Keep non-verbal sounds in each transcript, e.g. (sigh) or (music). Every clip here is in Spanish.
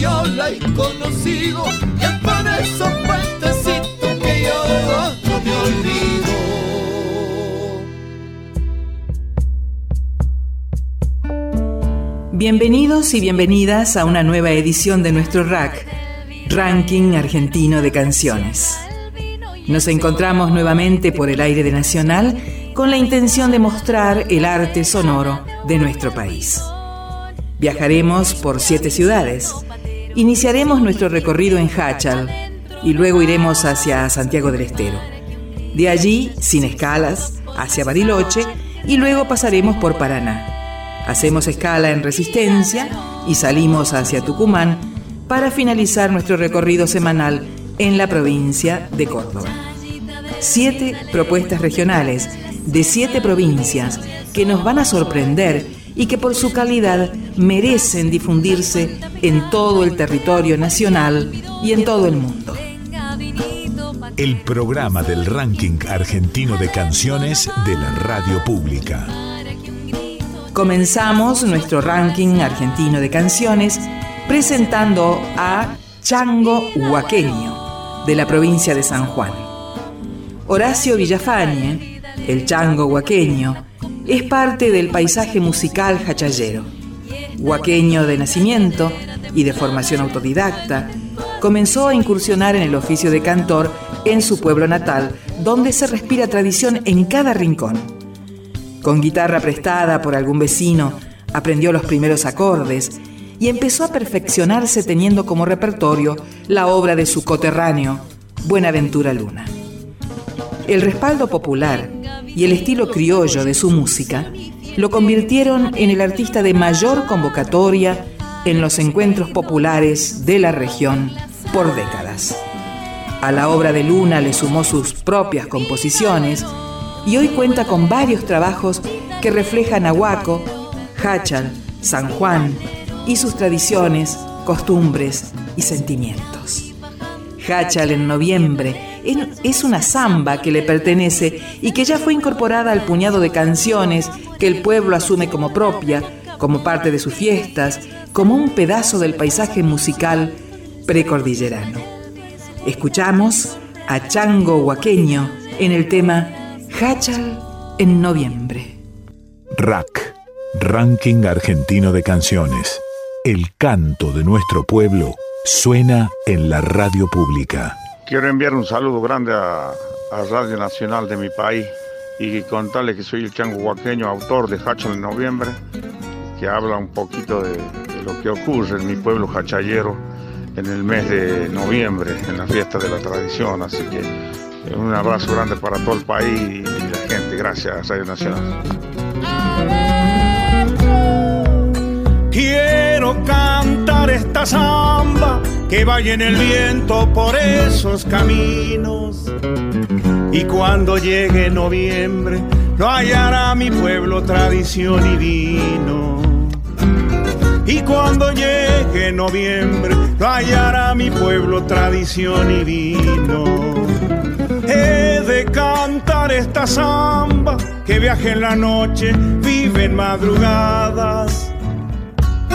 yo la he conocido, y es por esos puentecitos que yo no me olvido. Bienvenidos y bienvenidas a una nueva edición de nuestro RAC, Ranking Argentino de Canciones. Nos encontramos nuevamente por el aire de Nacional con la intención de mostrar el arte sonoro de nuestro país. Viajaremos por siete ciudades. Iniciaremos nuestro recorrido en Hachal y luego iremos hacia Santiago del Estero. De allí, sin escalas, hacia Bariloche y luego pasaremos por Paraná. Hacemos escala en Resistencia y salimos hacia Tucumán para finalizar nuestro recorrido semanal en la provincia de Córdoba. Siete propuestas regionales de siete provincias que nos van a sorprender y que por su calidad merecen difundirse en todo el territorio nacional y en todo el mundo. El programa del ranking argentino de canciones de la radio pública. Comenzamos nuestro ranking argentino de canciones presentando a Chango Huaqueño, de la provincia de San Juan. Horacio Villafañe, el chango huaqueño, es parte del paisaje musical hachallero. Huaqueño de nacimiento y de formación autodidacta, comenzó a incursionar en el oficio de cantor en su pueblo natal, donde se respira tradición en cada rincón. Con guitarra prestada por algún vecino, aprendió los primeros acordes y empezó a perfeccionarse teniendo como repertorio la obra de su coterráneo, Buenaventura Luna. El respaldo popular y el estilo criollo de su música lo convirtieron en el artista de mayor convocatoria en los encuentros populares de la región por décadas. A la obra de Luna le sumó sus propias composiciones y hoy cuenta con varios trabajos que reflejan a Huaco, Hachal, San Juan y sus tradiciones, costumbres y sentimientos. Hachal en noviembre es una samba que le pertenece y que ya fue incorporada al puñado de canciones que el pueblo asume como propia, como parte de sus fiestas, como un pedazo del paisaje musical precordillerano. Escuchamos a Chango Huaqueño en el tema Hachal en noviembre. RAC, Ranking Argentino de Canciones. El canto de nuestro pueblo suena en la radio pública. Quiero enviar un saludo grande a, Radio Nacional de mi país y contarle que soy el chango huaqueño, autor de Hachal en noviembre, que habla un poquito de, de lo que ocurre en mi pueblo hachallero en el mes de noviembre, en la fiesta de la tradición. Así que eh, un abrazo grande para todo el país y la gente. Gracias, Radio Nacional. Quiero cantar esta samba que vaya en el viento por esos caminos. Y cuando llegue noviembre, no hallará mi pueblo tradición y vino. Y cuando llegue noviembre, no hallará mi pueblo tradición y vino. He de cantar esta samba que viaje en la noche, vive en madrugadas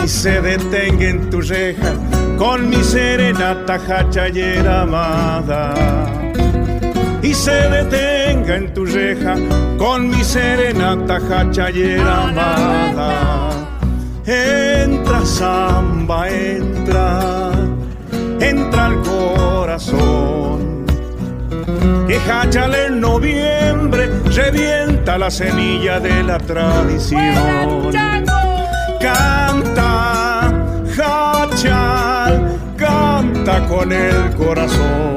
y se detenga en tu reja con mi serenata hachallera amada. Y se detenga en tu reja con mi serenata hachallera amada. Entra samba, entra, entra al corazón. Que hachale en noviembre revienta la semilla de la tradición. Con el corazón.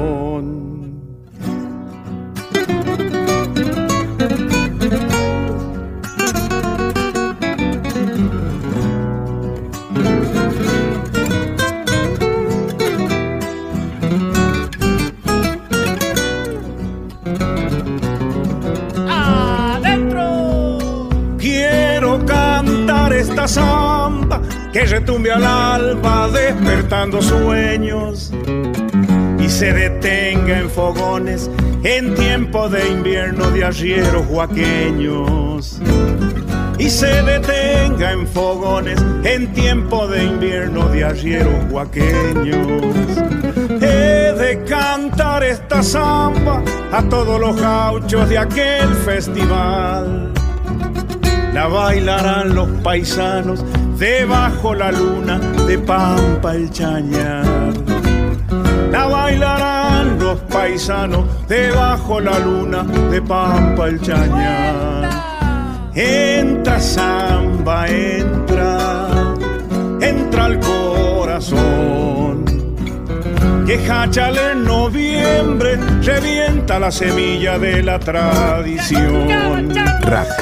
samba que retumbe al alba despertando sueños se detenga en fogones en tiempo de invierno de arrieros huaqueños. Y se detenga en fogones en tiempo de invierno de arrieros huaqueños. He de cantar esta samba a todos los gauchos de aquel festival la bailarán los paisanos debajo la luna de Pampa el Chañar. La bailarán los paisanos debajo la luna de Pampa el Chañar. Entra samba, entra, entra al corazón. Que Hachal en noviembre revienta la semilla de la tradición.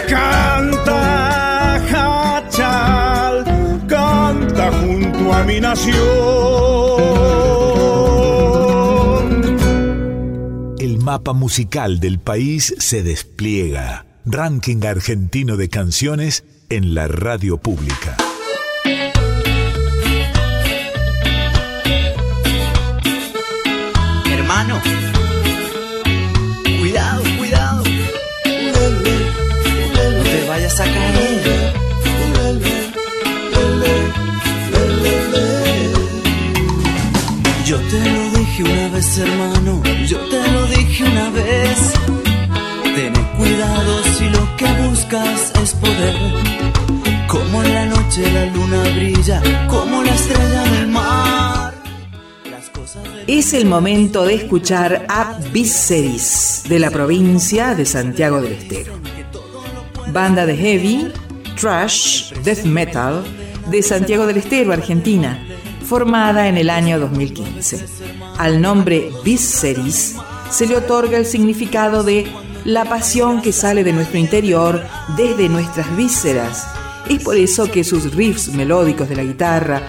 Canta, Hachal, canta junto a mi nación. Mapa musical del país se despliega. Ranking argentino de canciones en la radio pública. El momento de escuchar a Viceris, de la provincia de Santiago del Estero. Banda de heavy, trash, death metal de Santiago del Estero, Argentina, formada en el año 2015. Al nombre Visceris se le otorga el significado de la pasión que sale de nuestro interior desde nuestras vísceras. Es por eso que sus riffs melódicos de la guitarra,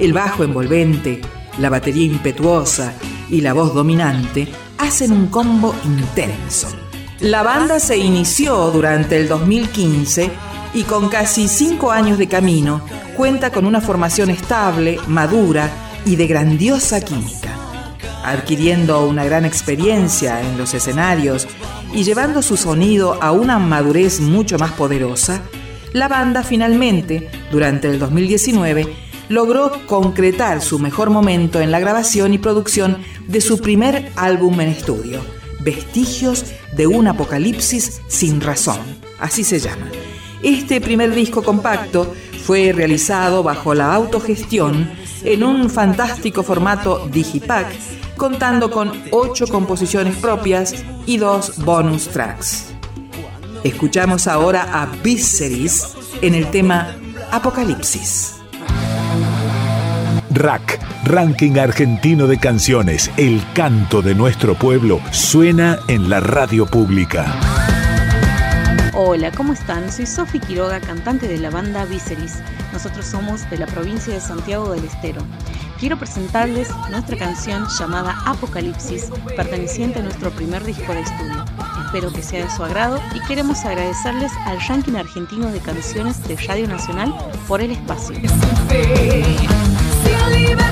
el bajo envolvente, la batería impetuosa y la voz dominante hacen un combo intenso. La banda se inició durante el 2015 y con casi cinco años de camino cuenta con una formación estable, madura y de grandiosa química. Adquiriendo una gran experiencia en los escenarios y llevando su sonido a una madurez mucho más poderosa, la banda finalmente, durante el 2019, logró concretar su mejor momento en la grabación y producción de su primer álbum en estudio, Vestigios de un Apocalipsis sin razón, así se llama este primer disco compacto fue realizado bajo la autogestión en un fantástico formato Digipack, contando con ocho composiciones propias y dos bonus tracks. Escuchamos ahora a Viseris en el tema Apocalipsis. Rack, ranking argentino de canciones, el canto de nuestro pueblo, suena en la radio pública. Hola, ¿cómo están? Soy Sofi Quiroga, cantante de la banda Viceris. Nosotros somos de la provincia de Santiago del Estero. Quiero presentarles nuestra canción llamada Apocalipsis, perteneciente a nuestro primer disco de estudio. Espero que sea de su agrado y queremos agradecerles al ranking argentino de canciones de Radio Nacional por el espacio. Un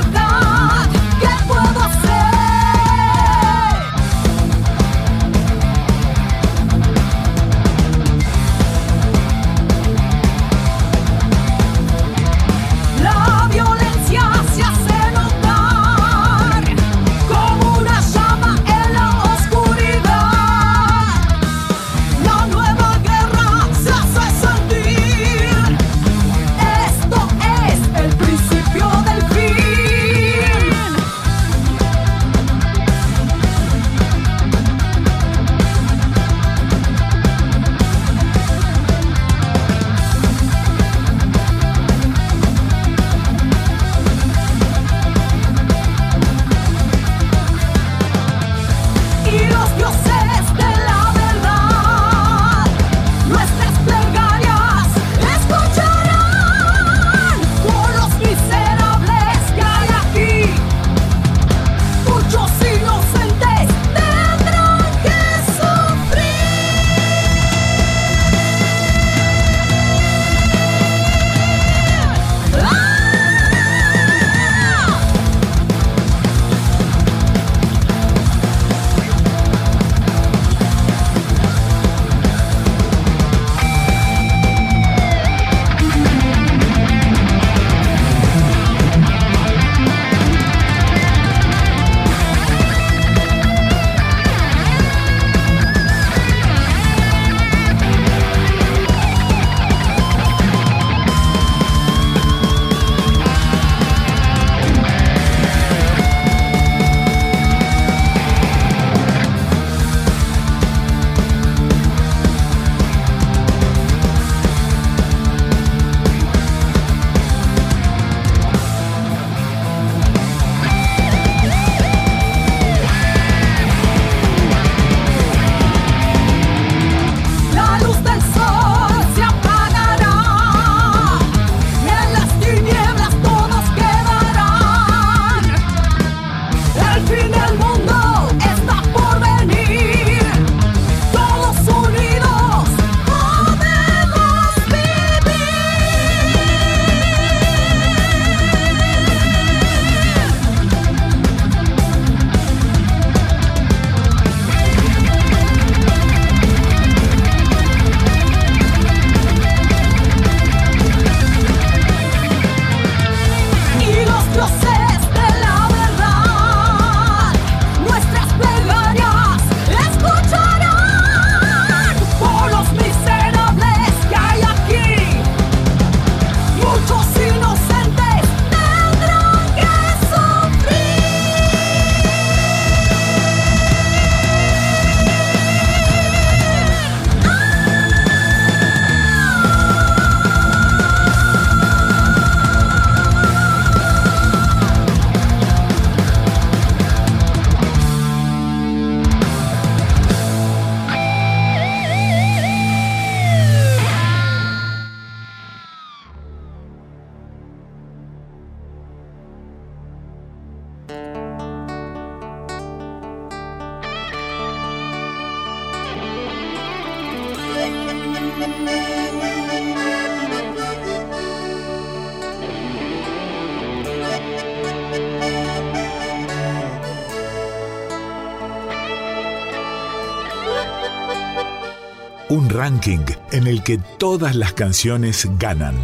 en el que todas las canciones ganan.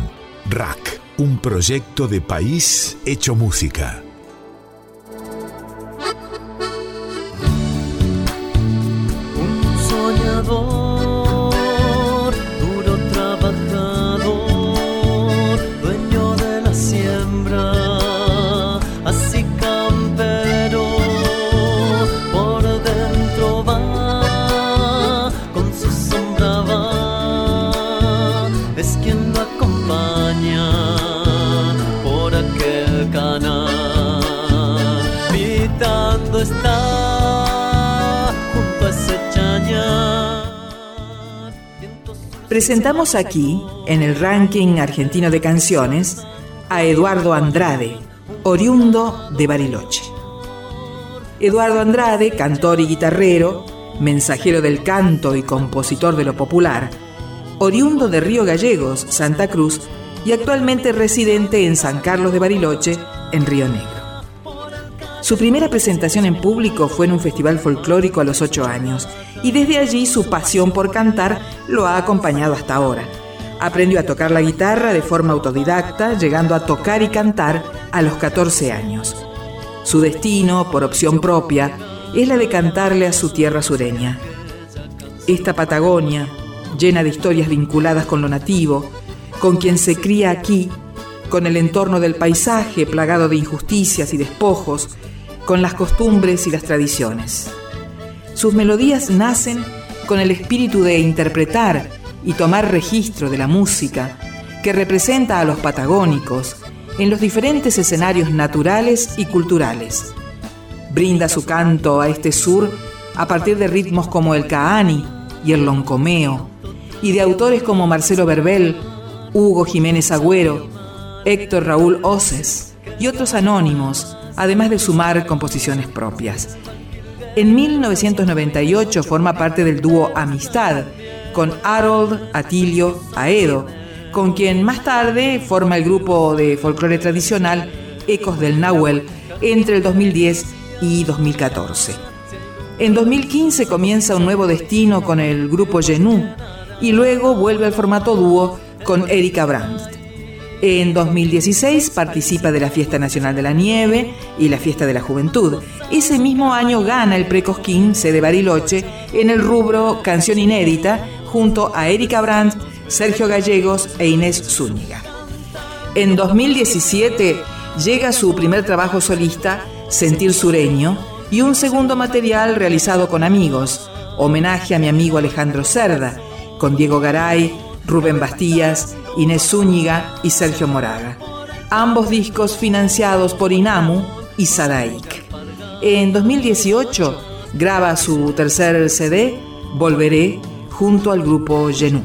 Rack, un proyecto de país hecho música. Presentamos aquí, en el ranking argentino de canciones, a Eduardo Andrade, oriundo de Bariloche. Eduardo Andrade, cantor y guitarrero, mensajero del canto y compositor de lo popular, oriundo de Río Gallegos, Santa Cruz, y actualmente residente en San Carlos de Bariloche, en Río Negro. Su primera presentación en público fue en un festival folclórico a los ocho años y desde allí su pasión por cantar lo ha acompañado hasta ahora. Aprendió a tocar la guitarra de forma autodidacta, llegando a tocar y cantar a los 14 años. Su destino, por opción propia, es la de cantarle a su tierra sureña. Esta Patagonia, llena de historias vinculadas con lo nativo, con quien se cría aquí, con el entorno del paisaje plagado de injusticias y despojos, con las costumbres y las tradiciones. Sus melodías nacen con el espíritu de interpretar y tomar registro de la música que representa a los patagónicos en los diferentes escenarios naturales y culturales. Brinda su canto a este sur a partir de ritmos como el caani y el loncomeo, y de autores como Marcelo Verbel, Hugo Jiménez Agüero, Héctor Raúl Oces y otros anónimos además de sumar composiciones propias. En 1998 forma parte del dúo Amistad con Harold Atilio Aedo, con quien más tarde forma el grupo de folclore tradicional Ecos del Nahuel entre el 2010 y 2014. En 2015 comienza un nuevo destino con el grupo Genú y luego vuelve al formato dúo con Erika Brandt. En 2016 participa de la Fiesta Nacional de la Nieve y la Fiesta de la Juventud. Ese mismo año gana el Precosquín sede Bariloche en el rubro Canción Inédita junto a Erika Brandt, Sergio Gallegos e Inés Zúñiga. En 2017 llega su primer trabajo solista, Sentir Sureño, y un segundo material realizado con amigos, homenaje a mi amigo Alejandro Cerda, con Diego Garay, Rubén Bastías, Inés Zúñiga y Sergio Moraga. Ambos discos financiados por Inamu y Sadaik. En 2018 graba su tercer CD, Volveré, junto al grupo Genú.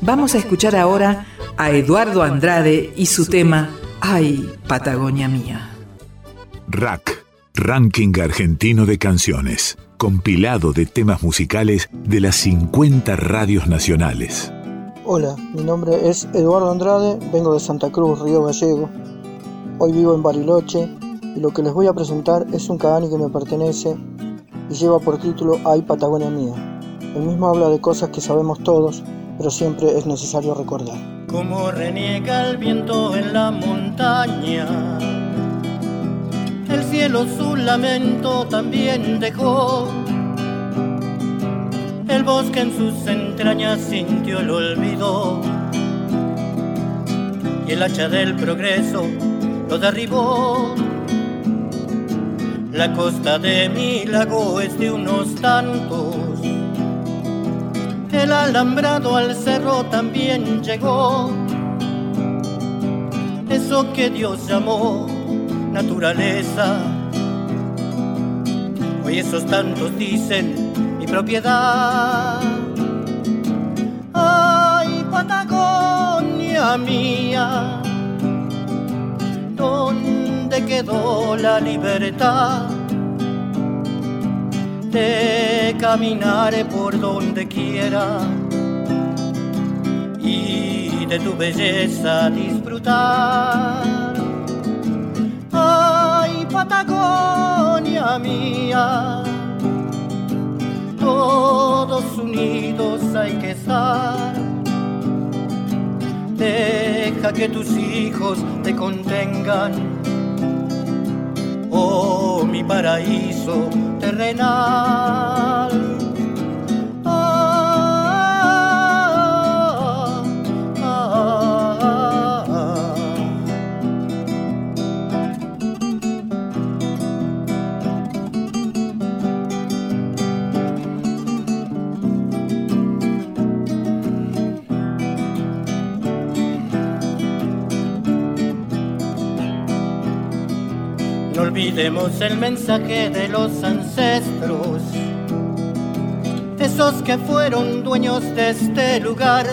Vamos a escuchar ahora a Eduardo Andrade y su tema Ay, Patagonia Mía. Rack, Ranking Argentino de Canciones, compilado de temas musicales de las 50 radios nacionales. Hola, mi nombre es Eduardo Andrade, vengo de Santa Cruz, Río Gallego. Hoy vivo en Bariloche y lo que les voy a presentar es un cadani que me pertenece y lleva por título Ay Patagonia Mía. El mismo habla de cosas que sabemos todos, pero siempre es necesario recordar. Como reniega el viento en la montaña, el cielo su lamento también dejó el bosque en sus entrañas sintió el olvido y el hacha del progreso lo derribó. La costa de mi lago es de unos tantos. El alambrado al cerro también llegó. Eso que Dios llamó naturaleza. Hoy esos tantos dicen propiedad. Ay, Patagonia mía, ¿dónde quedó la libertad? de caminar por donde quiera y de tu belleza disfrutar. Ay, Patagonia mía todos unidos hay que estar. Deja que tus hijos te contengan. Oh, mi paraíso terrenal. Olvidemos el mensaje de los ancestros, esos que fueron dueños de este lugar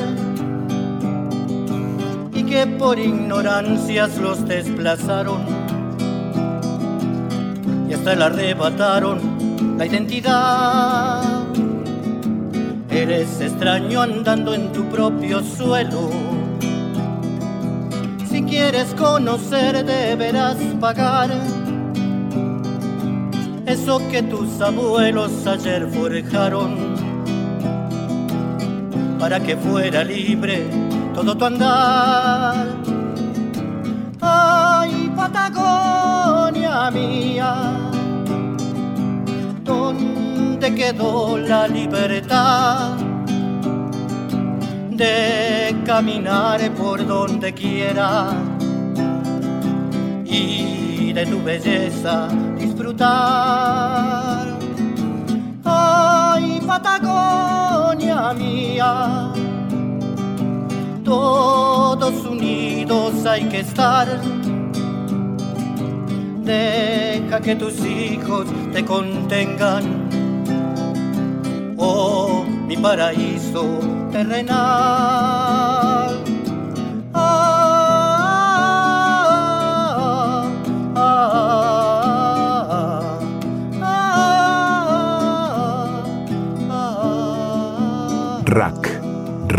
y que por ignorancias los desplazaron y hasta le arrebataron la identidad. Eres extraño andando en tu propio suelo. Si quieres conocer deberás pagar eso que tus abuelos ayer forjaron, para que fuera libre todo tu andar. Ay, Patagonia mía, ¿dónde quedó la libertad? de caminar por donde quiera y de tu belleza disfrutar. Ay, Patagonia mía, todos unidos hay que estar. Deja que tus hijos te contengan. Oh, mi paraíso terrenal.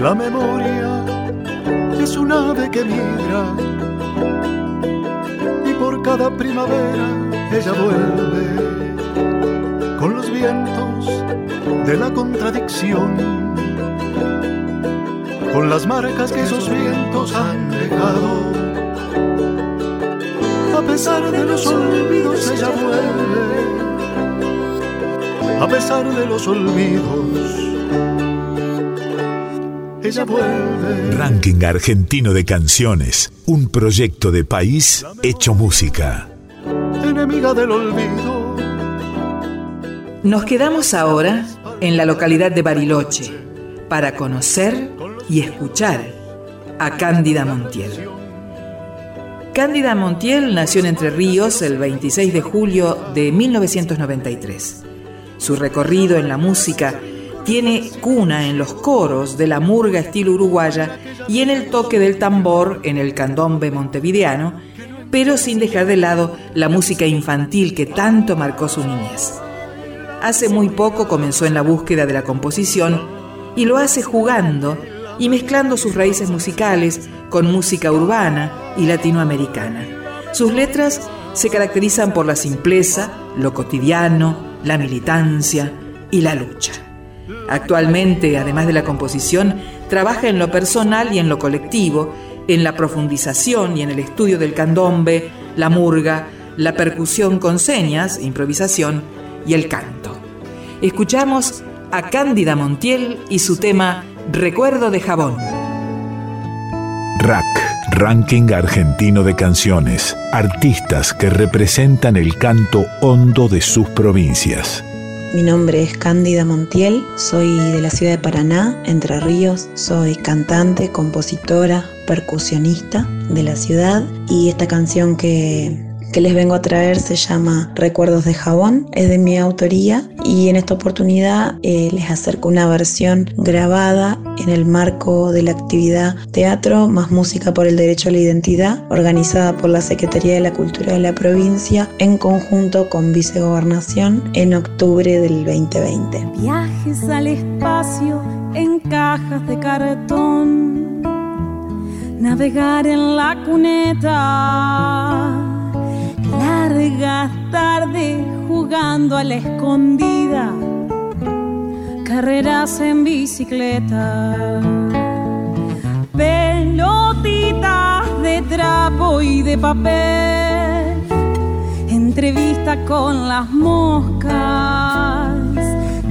La memoria es un ave que migra. Y por cada primavera ella vuelve con los vientos de la contradicción, con las marcas que esos vientos han dejado. A pesar de los olvidos ella vuelve, a pesar de los olvidos ella vuelve. Ranking Argentino de Canciones, un proyecto de país hecho música. Enemiga del olvido. Nos quedamos ahora en la localidad de Bariloche para conocer y escuchar a Cándida Montiel. Cándida Montiel nació en Entre Ríos el 26 de julio de 1993. Su recorrido en la música tiene cuna en los coros de la murga estilo uruguaya y en el toque del tambor en el candombe montevideano, pero sin dejar de lado la música infantil que tanto marcó su niñez. Hace muy poco comenzó en la búsqueda de la composición y lo hace jugando y mezclando sus raíces musicales con música urbana y latinoamericana. Sus letras se caracterizan por la simpleza, lo cotidiano, la militancia y la lucha. Actualmente, además de la composición, trabaja en lo personal y en lo colectivo, en la profundización y en el estudio del candombe, la murga, la percusión con señas, improvisación y el canto. Escuchamos a Cándida Montiel y su tema Recuerdo de Jabón. RAC, Ranking Argentino de Canciones. Artistas que representan el canto hondo de sus provincias. Mi nombre es Cándida Montiel, soy de la ciudad de Paraná, Entre Ríos, soy cantante, compositora, percusionista de la ciudad y esta canción que, que les vengo a traer se llama Recuerdos de Jabón, es de mi autoría y en esta oportunidad eh, les acerco una versión grabada en el marco de la actividad Teatro más Música por el Derecho a la Identidad, organizada por la Secretaría de la Cultura de la provincia en conjunto con Vicegobernación en octubre del 2020. Viajes al espacio en cajas de cartón, navegar en la cuneta, largas tardes jugando a la escondida, carreras en bicicleta, pelotitas de trapo y de papel, entrevista con las moscas,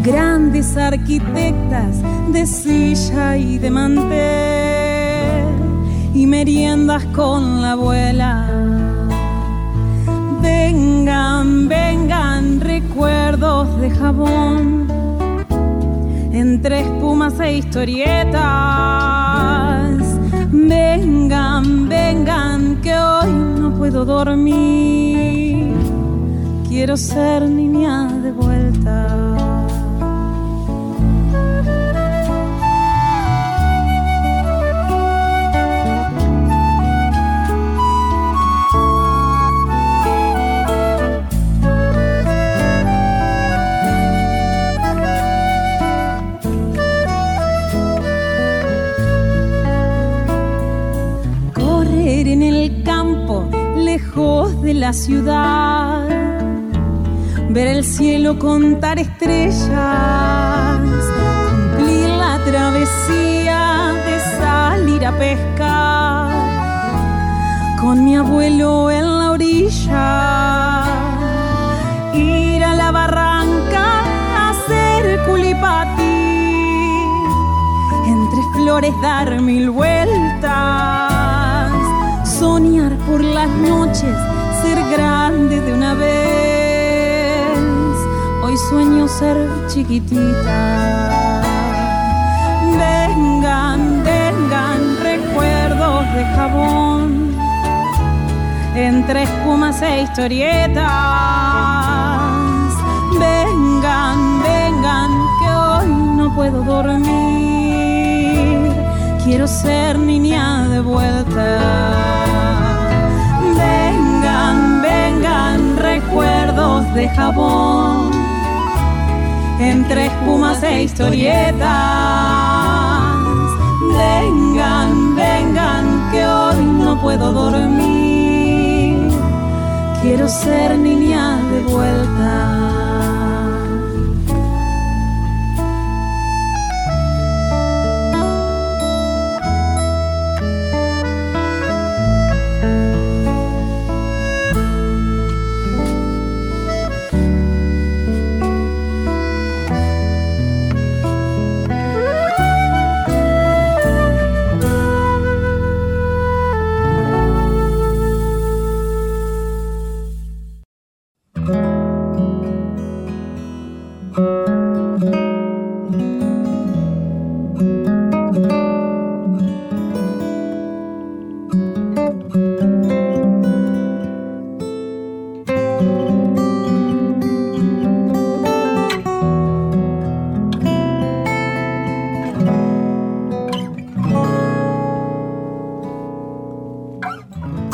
grandes arquitectas de silla y de mantel, y meriendas con la abuela. Vengan, vengan recuerdos de jabón, entre espumas e historietas. Vengan, vengan, que hoy no puedo dormir. Quiero ser niña de vuelta. Ciudad. Ver el cielo contar estrellas. Cumplir la travesía de salir a pescar. Con mi abuelo en la orilla. Ir a la barranca a hacer culipati. Entre flores dar mil vueltas. Soñar por las noches, una vez. Hoy sueño ser chiquitita. Vengan, vengan recuerdos de jabón. Entre espumas e historietas. Vengan, vengan, que hoy no puedo dormir. Quiero ser niña de vuelta. De jabón. Entre espumas e historietas. Vengan, vengan, que hoy no puedo dormir. Quiero ser niña de vuelta.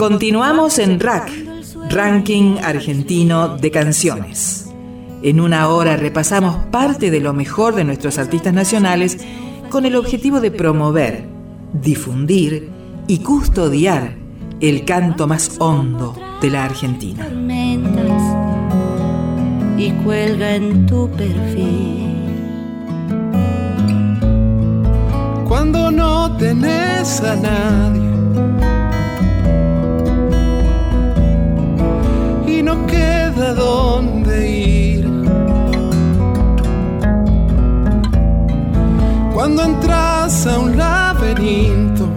Continuamos en RAC, Ranking Argentino de Canciones. En una hora repasamos parte de lo mejor de nuestros artistas nacionales con el objetivo de promover, difundir y custodiar el canto más hondo de la Argentina. Y cuelga en tu perfil. Cuando no tenés a nadie dónde ir. Cuando entras a un laberinto,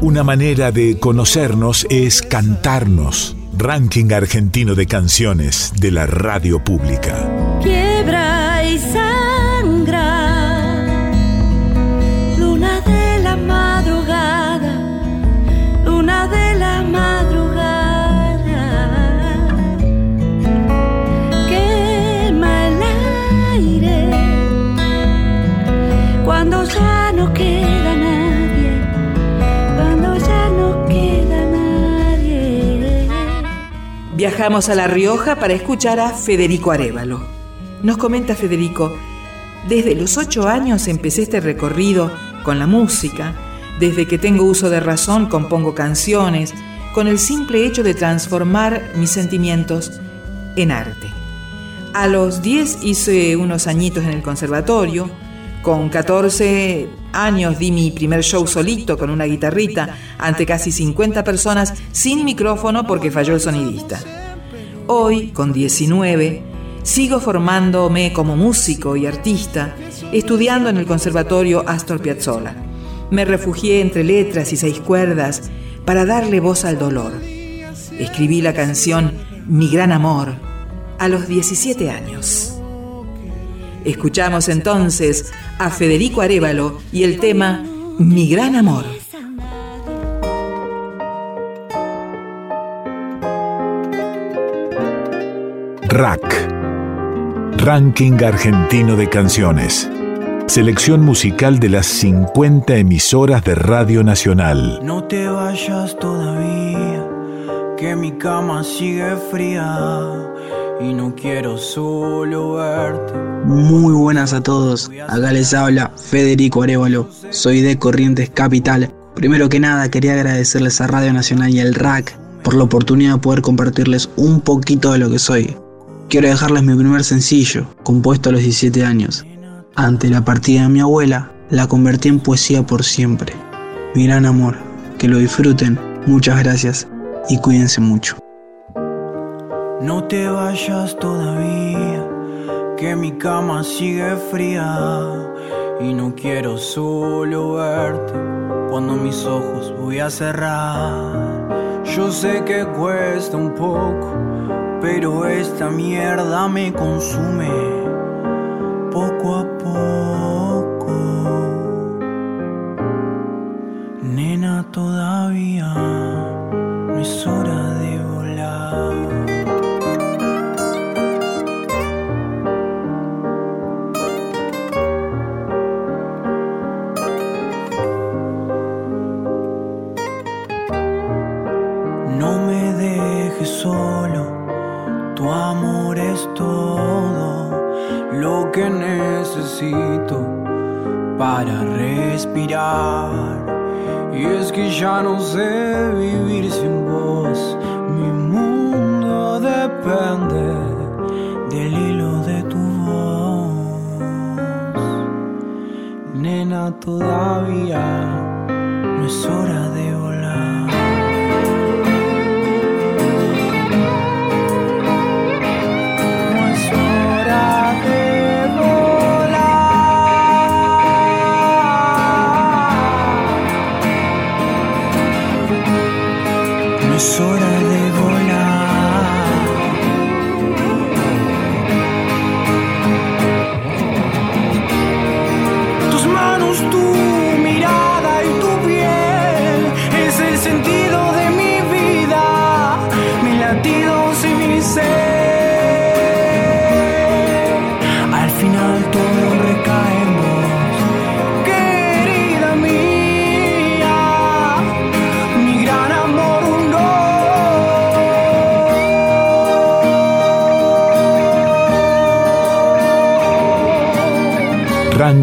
Una manera de conocernos es cantarnos. Ranking argentino de canciones de la radio pública. Viajamos a La Rioja para escuchar a Federico Arevalo. Nos comenta Federico, desde los ocho años empecé este recorrido con la música. Desde que tengo uso de razón compongo canciones con el simple hecho de transformar mis sentimientos en arte. A los 10 hice unos añitos en el conservatorio. Con 14 años di mi primer show solito con una guitarrita ante casi 50 personas sin micrófono porque falló el sonidista. Hoy, con 19, Sigo formándome como músico y artista, estudiando en el Conservatorio Astor Piazzolla. Me refugié entre letras y seis cuerdas para darle voz al dolor. Escribí la canción Mi gran amor a los 17 años. Escuchamos entonces a Federico Arevalo y el tema Mi gran amor. Rack Ranking Argentino de Canciones. Selección musical de las 50 emisoras de Radio Nacional. No te vayas todavía, que mi cama sigue fría y no quiero solo verte. Muy buenas a todos, acá les habla Federico Arevalo, soy de Corrientes Capital. Primero que nada quería agradecerles a Radio Nacional y al RAC por la oportunidad de poder compartirles un poquito de lo que soy. Quiero dejarles mi primer sencillo, compuesto a los 17 años. Ante la partida de mi abuela, la convertí en poesía por siempre. Mi gran amor, que lo disfruten, muchas gracias y cuídense mucho. No te vayas todavía, que mi cama sigue fría y no quiero solo verte cuando mis ojos voy a cerrar. Yo sé que cuesta un poco pero esta mierda me consume poco a poco. Nena, todavía para respirar. Y es que ya no sé vivir sin vos. Mi mundo depende del hilo de tu voz. Nena, todavía no es hora de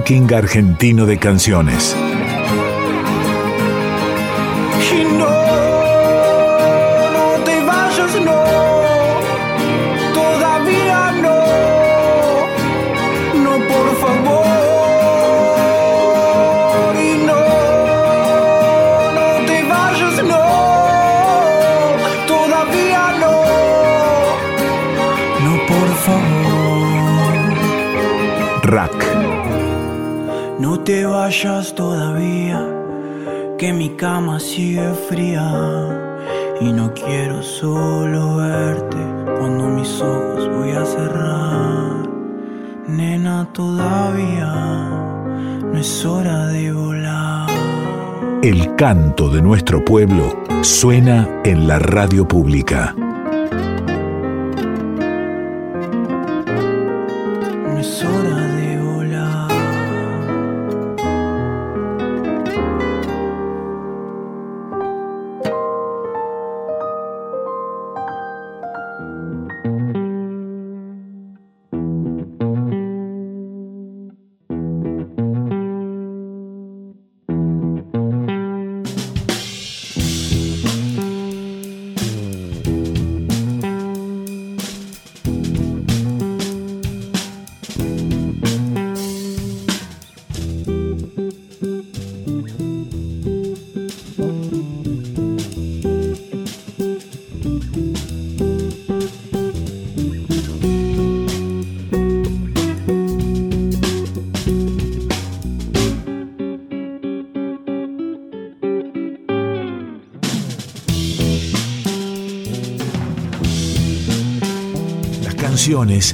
Ranking Argentino de Canciones. Vayas todavía, que mi cama sigue fría y no quiero solo verte cuando mis ojos voy a cerrar. Nena, todavía no es hora de volar. El canto de nuestro pueblo suena en la radio pública.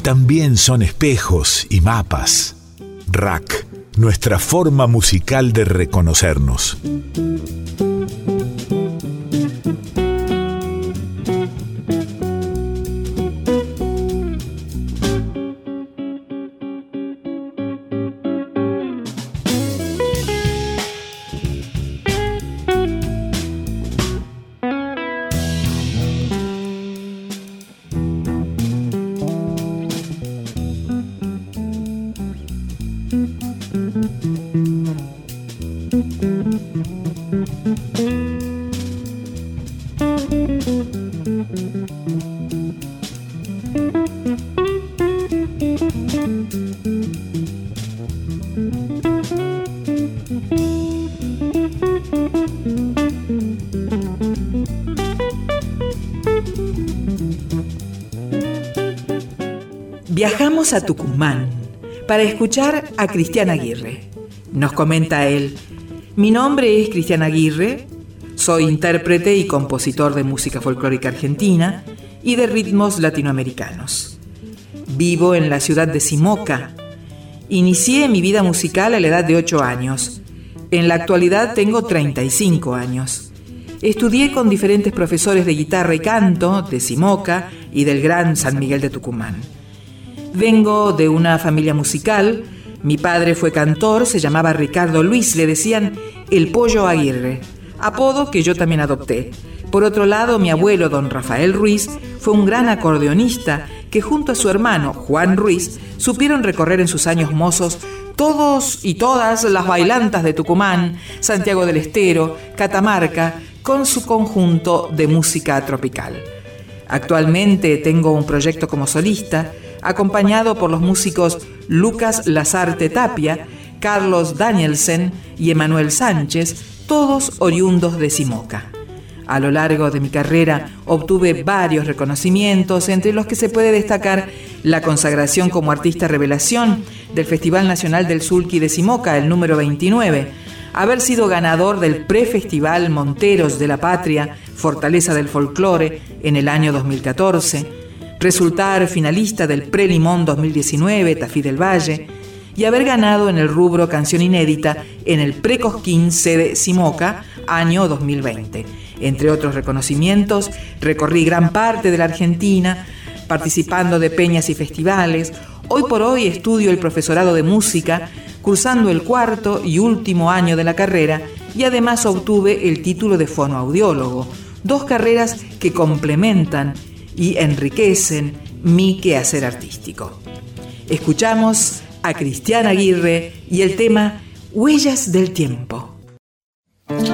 También son espejos y mapas. Rack, nuestra forma musical de reconocernos. Viajamos a Tucumán para escuchar a Cristian Aguirre. Nos comenta él, mi nombre es Cristian Aguirre, soy intérprete y compositor de música folclórica argentina y de ritmos latinoamericanos. Vivo en la ciudad de Simoca. Inicié mi vida musical a la edad de 8 años. En la actualidad tengo 35 años. Estudié con diferentes profesores de guitarra y canto de Simoca y del Gran San Miguel de Tucumán. Vengo de una familia musical. Mi padre fue cantor, se llamaba Ricardo Luis, le decían el Pollo Aguirre, apodo que yo también adopté. Por otro lado, mi abuelo, don Rafael Ruiz, fue un gran acordeonista que junto a su hermano, Juan Ruiz, supieron recorrer en sus años mozos todos y todas las bailantas de Tucumán, Santiago del Estero, Catamarca, con su conjunto de música tropical. Actualmente tengo un proyecto como solista, acompañado por los músicos Lucas Lazarte Tapia, Carlos Danielsen y Emanuel Sánchez, todos oriundos de Simoca. A lo largo de mi carrera obtuve varios reconocimientos, entre los que se puede destacar la consagración como artista revelación del Festival Nacional del Sulki de Simoca, el número 29, haber sido ganador del Prefestival Monteros de la Patria, Fortaleza del Folclore, en el año 2014, resultar finalista del Prelimón 2019 Tafí del Valle y haber ganado en el rubro canción inédita en el Precosquín sede Simoca año 2020. Entre otros reconocimientos, recorrí gran parte de la Argentina participando de peñas y festivales. Hoy por hoy estudio el profesorado de música, cursando el cuarto y último año de la carrera y además obtuve el título de fonoaudiólogo, dos carreras que complementan y enriquecen mi quehacer artístico. Escuchamos a Cristian Aguirre y el tema Huellas del Tiempo.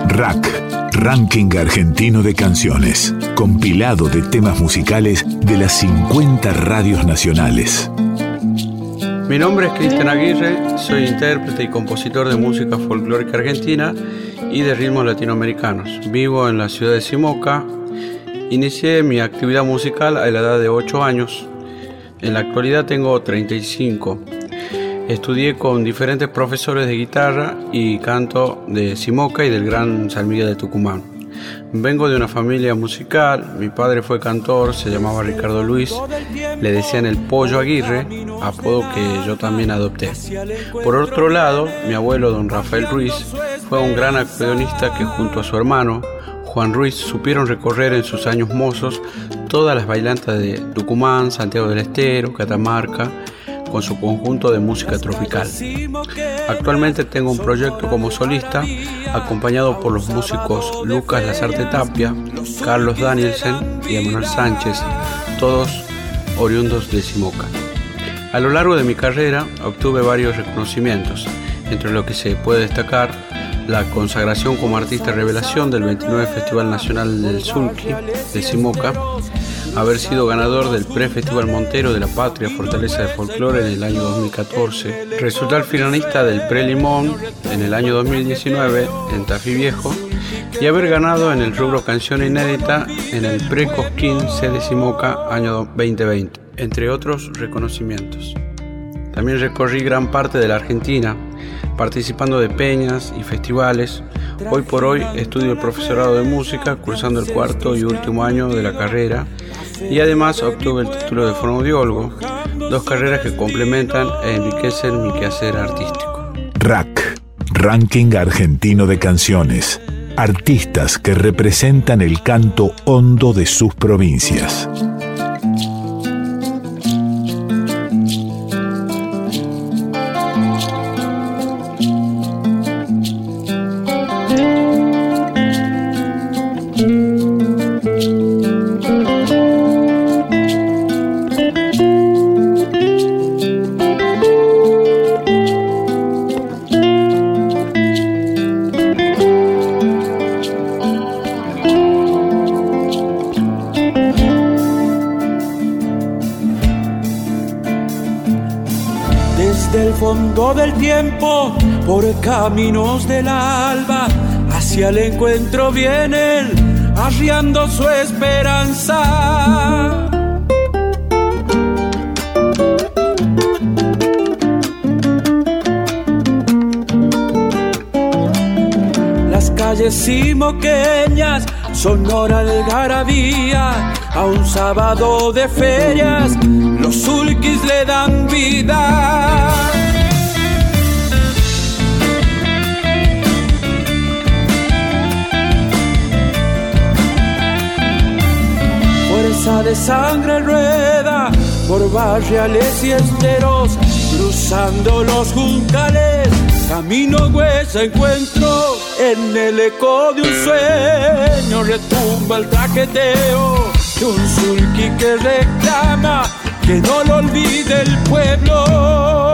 Rack, Ranking Argentino de Canciones, compilado de temas musicales de las 50 radios nacionales. Mi nombre es Cristian Aguirre, soy intérprete y compositor de música folclórica argentina y de ritmos latinoamericanos. Vivo en la ciudad de Simoca, Inicié mi actividad musical a la edad de 8 años. En la actualidad tengo 35. Estudié con diferentes profesores de guitarra y canto de Simoca y del Gran San Miguel de Tucumán. Vengo de una familia musical, mi padre fue cantor, se llamaba Ricardo Luis, le decían el Pollo Aguirre, apodo que yo también adopté. Por otro lado, mi abuelo don Rafael Ruiz fue un gran acordeonista que junto a su hermano, Juan Ruiz supieron recorrer en sus años mozos todas las bailantas de Tucumán, Santiago del Estero, Catamarca, con su conjunto de música tropical. Actualmente tengo un proyecto como solista acompañado por los músicos Lucas Lazarte Tapia, Carlos Danielsen y Emanuel Sánchez, todos oriundos de Simoca. A lo largo de mi carrera obtuve varios reconocimientos, entre los que se puede destacar la consagración como artista revelación del 29 Festival Nacional del Sulki de Simoca, haber sido ganador del Pre-Festival Montero de la Patria Fortaleza de Folclore en el año 2014, resultar finalista del Pre-Limón en el año 2019 en Tafí Viejo y haber ganado en el rubro Canción Inédita en el Pre-Cosquín de Simoca año 2020, entre otros reconocimientos. También recorrí gran parte de la Argentina, participando de peñas y festivales. Hoy por hoy estudio el profesorado de música, cursando el cuarto y último año de la carrera y además obtuve el título de fonoaudiólogo, dos carreras que complementan e enriquecen mi quehacer artístico. RAC, Ranking Argentino de Canciones. Artistas que representan el canto hondo de sus provincias. Vienen, arriando su esperanza. Las calles simoqueñas son hora de garabía, a un sábado de ferias, los sulquis le dan vida. De sangre rueda por barriales y esteros, cruzando los juncales, camino huesa encuentro, en el eco de un sueño retumba el traqueteo de un sulky que reclama que no lo olvide el pueblo.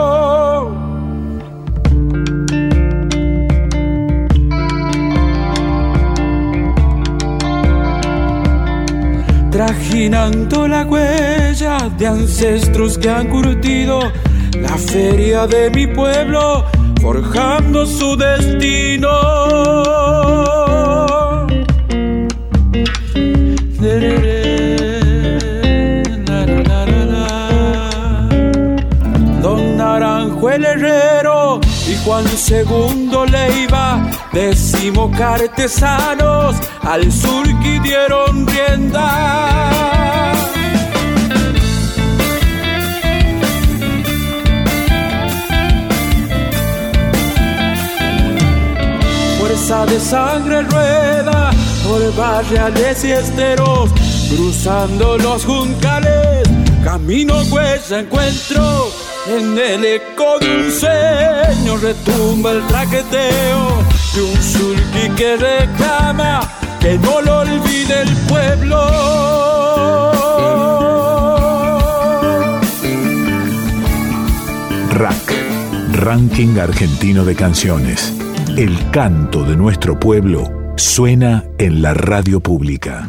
Trajinando la huella de ancestros que han curtido la feria de mi pueblo, forjando su destino. Juan Segundo Leiva, décimo cartesanos, al sur que dieron rienda. Fuerza de sangre rueda por barriales y esteros, cruzando los juncales, camino pues encuentro en el eco de sueño retumba el traqueteo de un sulky que reclama que no lo olvide el pueblo. RAC, Ranking Argentino de Canciones. El canto de nuestro pueblo suena en la radio pública.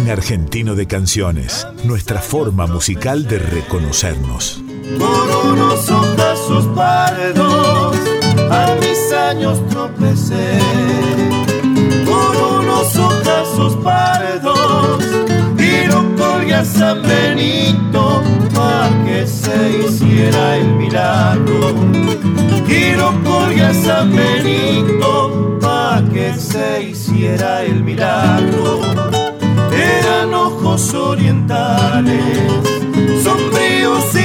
Argentino de canciones, nuestra forma musical de reconocernos. Por unos ojazos pardos a mis años tropecé. Por unos ojazos pardos y a San Benito para que se hiciera el milagro. Y a San Benito para que se hiciera el milagro orientales, sombríos y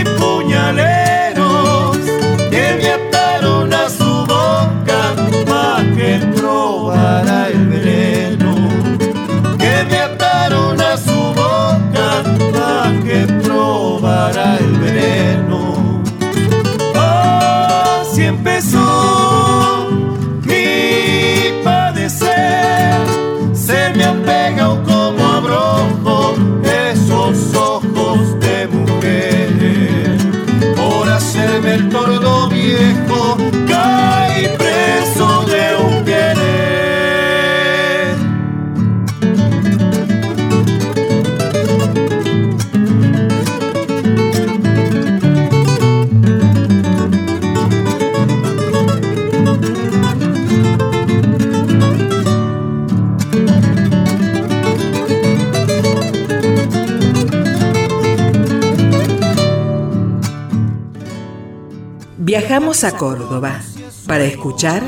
Viajamos a Córdoba para escuchar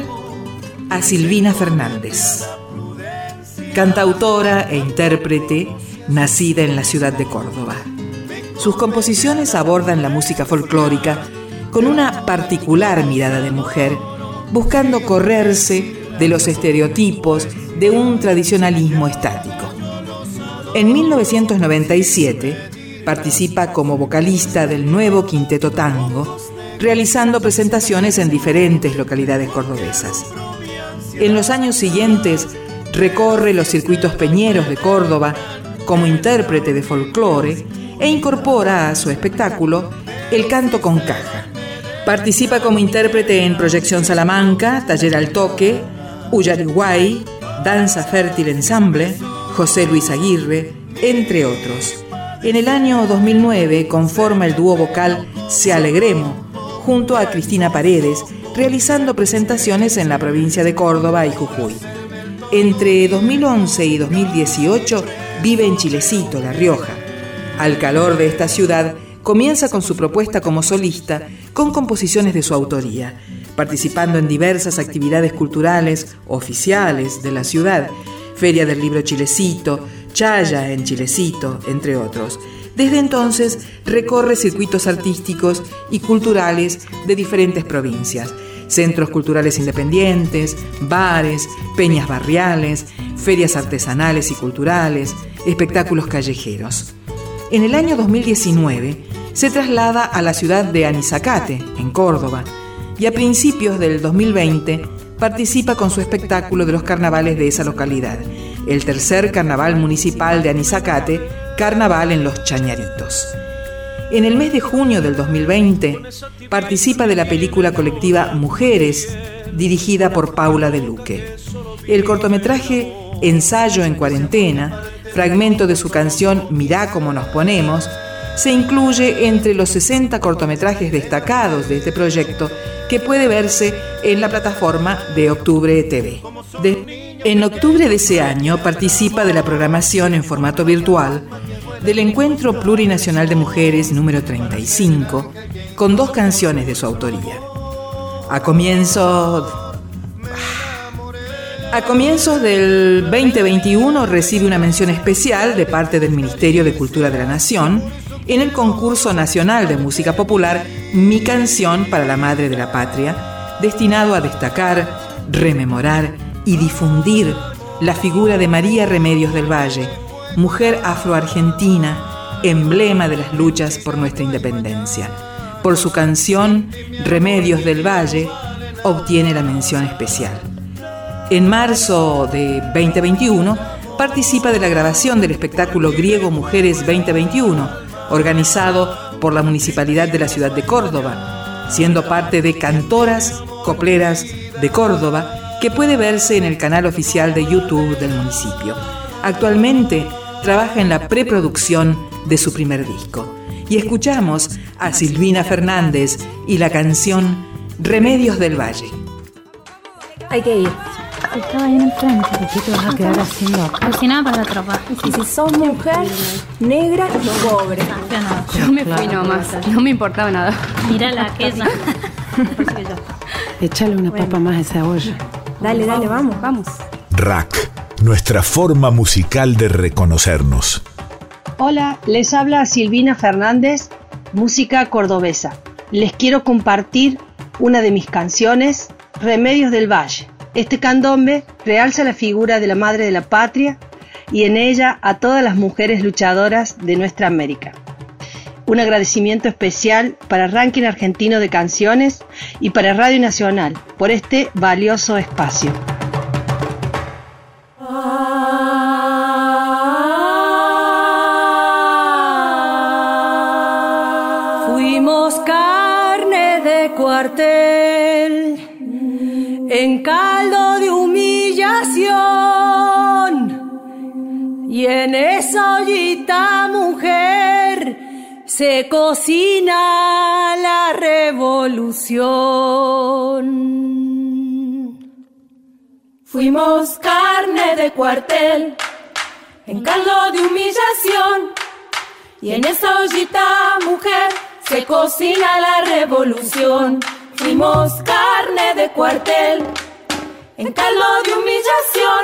a Silvina Fernández, cantautora e intérprete nacida en la ciudad de Córdoba. Sus composiciones abordan la música folclórica con una particular mirada de mujer, buscando correrse de los estereotipos de un tradicionalismo estático. En 1997 participa como vocalista del nuevo Quinteto Tango, realizando presentaciones en diferentes localidades cordobesas. En los años siguientes recorre los circuitos peñeros de Córdoba como intérprete de folclore e incorpora a su espectáculo el canto con caja. Participa como intérprete en Proyección Salamanca, Taller al Toque, Uyariguay, Danza Fértil Ensamble, José Luis Aguirre, entre otros. En el año 2009 conforma el dúo vocal Se Alegremo, junto a Cristina Paredes, realizando presentaciones en la provincia de Córdoba y Jujuy. Entre 2011 y 2018 vive en Chilecito, La Rioja. Al calor de esta ciudad, comienza con su propuesta como solista con composiciones de su autoría, participando en diversas actividades culturales oficiales de la ciudad, Feria del Libro Chilecito, Chaya en Chilecito, entre otros. Desde entonces recorre circuitos artísticos y culturales de diferentes provincias, centros culturales independientes, bares, peñas barriales, ferias artesanales y culturales, espectáculos callejeros. En el año 2019 se traslada a la ciudad de Anizacate, en Córdoba, y a principios del 2020 participa con su espectáculo de los carnavales de esa localidad, el tercer carnaval municipal de Anizacate, Carnaval en los Chañaritos. En el mes de junio del 2020 participa de la película colectiva Mujeres, dirigida por Paula de Luque. El cortometraje Ensayo en cuarentena, fragmento de su canción Mirá cómo nos ponemos, se incluye entre los 60 cortometrajes destacados de este proyecto que puede verse en la plataforma de Octubre TV. en octubre de ese año participa de la programación en formato virtual del Encuentro Plurinacional de Mujeres número 35, con dos canciones de su autoría. A comienzo a comienzos del 2021 recibe una mención especial de parte del Ministerio de Cultura de la Nación en el concurso nacional de música popular Mi canción para la Madre de la Patria, destinado a destacar, rememorar y difundir la figura de María Remedios del Valle, mujer afroargentina, emblema de las luchas por nuestra independencia. Por su canción Remedios del Valle obtiene la mención especial. En marzo de 2021 participa de la grabación del espectáculo griego Mujeres 2021, organizado por la Municipalidad de la Ciudad de Córdoba, siendo parte de Cantoras Copleras de Córdoba, que puede verse en el canal oficial de YouTube del municipio. Actualmente trabaja en la preproducción de su primer disco. Y escuchamos a Silvina Fernández y la canción Remedios del Valle. Hay que ir. Estaba ahí enfrente. ¿Qué te vas a quedar haciendo acá? Cocinada para la tropa. Y si sos mujer, negra y pobre. Yo me fui nomás. No me importaba nada. Mírala, aquella. Échale (laughs) una papa más a esa olla. Dale, dale, vamos, vamos. Rack, nuestra forma musical de reconocernos. Hola, les habla Silvina Fernández, música cordobesa. Les quiero compartir una de mis canciones, Remedios del Valle. Este candombe realza la figura de la Madre de la Patria y en ella a todas las mujeres luchadoras de nuestra América. Un agradecimiento especial para Ranking Argentino de Canciones y para Radio Nacional por este valioso espacio. Cuartel en caldo de humillación. Y en esa ollita mujer se cocina la revolución. Fuimos carne de cuartel en caldo de humillación. Y en esa ollita mujer se cocina la revolución. Fuimos carne de cuartel, en caldo de humillación.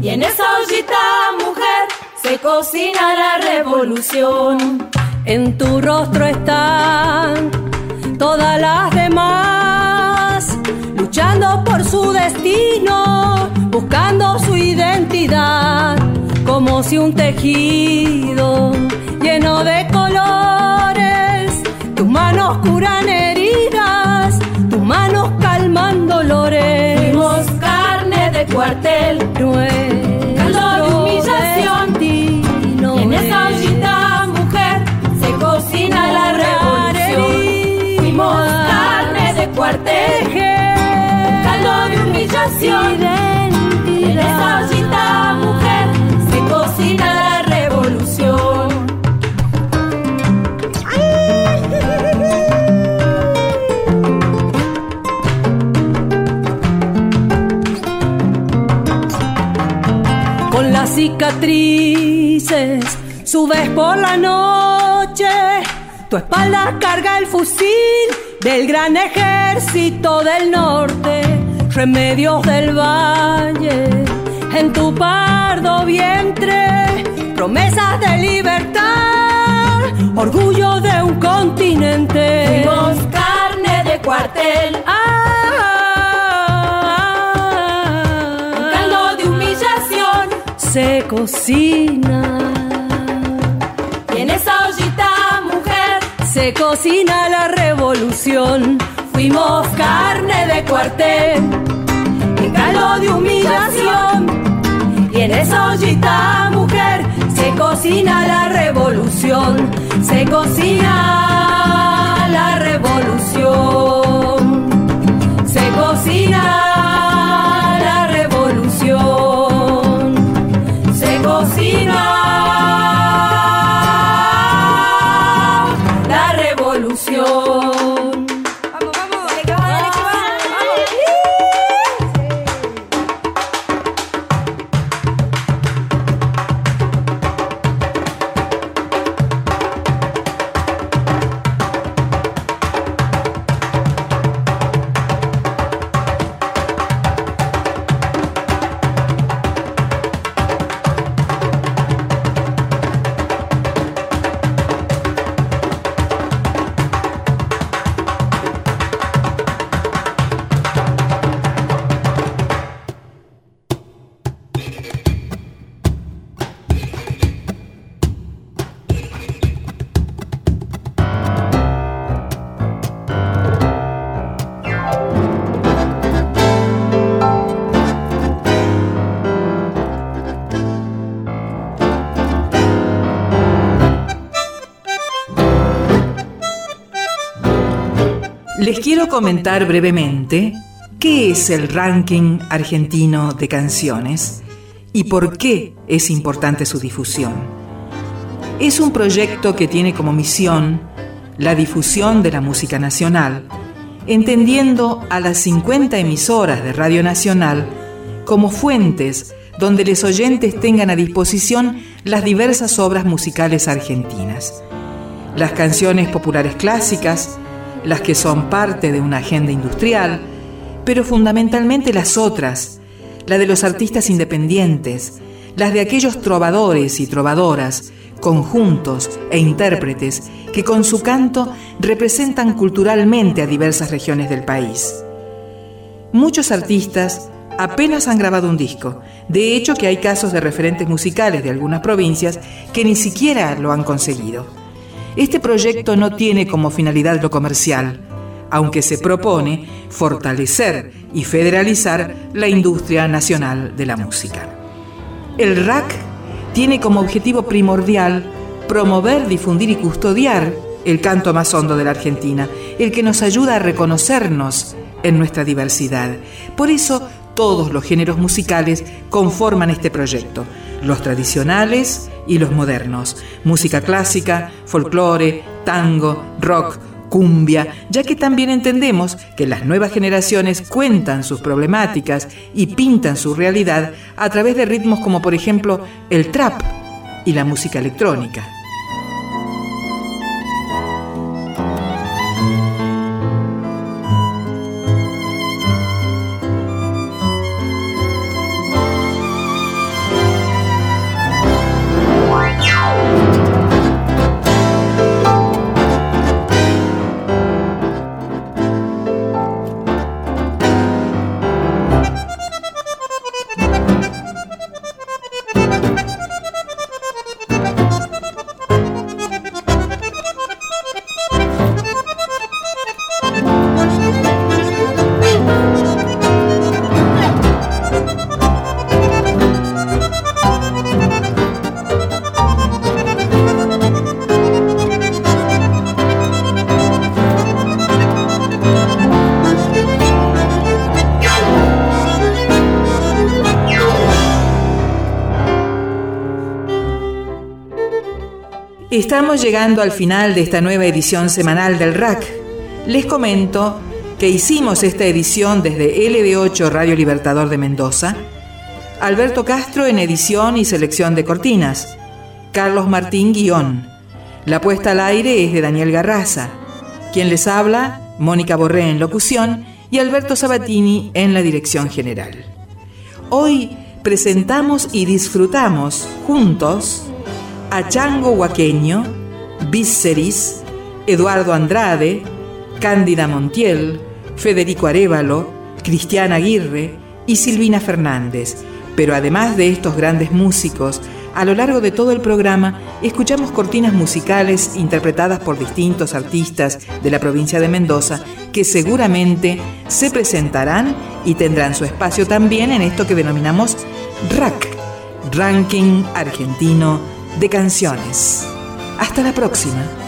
Y en esa ollita, mujer, se cocina la revolución. En tu rostro están todas las demás, luchando por su destino, buscando su identidad, como si un tejido lleno de colores, tus manos curan heridas, tus manos calman dolores. Fuimos carne de cuartel, caldo de humillación, y en esa ollita, mujer, se cocina la revolución. Fuimos carne de cuartel, caldo de humillación, cicatrices. Subes por la noche, tu espalda carga el fusil del gran ejército del norte, remedios del valle, en tu pardo vientre, promesas de libertad, orgullo de un continente. Fuimos carne de cuartel, caldo se cocina. y en esa ollita, mujer, Se cocina la revolución. fuimos carne de cuartel, en caldo de humillación. Y en esa ollita, mujer, se cocina la revolución, se cocina la revolución, quiero comentar brevemente qué es el ranking argentino de canciones y por qué es importante su difusión. Es un proyecto que tiene como misión la difusión de la música nacional, entendiendo a las 50 emisoras de Radio Nacional como fuentes donde los oyentes tengan a disposición las diversas obras musicales argentinas. Las canciones populares clásicas, las que son parte de una agenda industrial, pero fundamentalmente las otras, la de los artistas independientes, las de aquellos trovadores y trovadoras, conjuntos e intérpretes que con su canto representan culturalmente a diversas regiones del país. Muchos artistas apenas han grabado un disco, de hecho que hay casos de referentes musicales de algunas provincias que ni siquiera lo han conseguido. Este proyecto no tiene como finalidad lo comercial, aunque se propone fortalecer y federalizar la industria nacional de la música. El RAC tiene como objetivo primordial promover, difundir y custodiar el canto más hondo de la Argentina, el que nos ayuda a reconocernos en nuestra diversidad. Por eso todos los géneros musicales conforman este proyecto, los tradicionales y los modernos, música clásica, folclore, tango, rock, cumbia, ya que también entendemos que las nuevas generaciones cuentan sus problemáticas y pintan su realidad a través de ritmos como por ejemplo el trap y la música electrónica. Estamos llegando al final de esta nueva edición semanal del RAC. Les comento que hicimos esta edición desde LB8 Radio Libertador de Mendoza, Alberto Castro en edición y selección de cortinas, Carlos Martín guion. La puesta al aire es de Daniel Garraza. Quien les habla, Mónica Borré en locución y Alberto Sabatini en la dirección general. Hoy presentamos y disfrutamos juntos a Chango Huaqueño, Viceris, Eduardo Andrade, Cándida Montiel, Federico Arevalo, Cristiana Aguirre y Silvina Fernández. Pero además de estos grandes músicos, a lo largo de todo el programa escuchamos cortinas musicales interpretadas por distintos artistas de la provincia de Mendoza que seguramente se presentarán y tendrán su espacio también en esto que denominamos RAC, Ranking Argentino de Canciones. Hasta la próxima.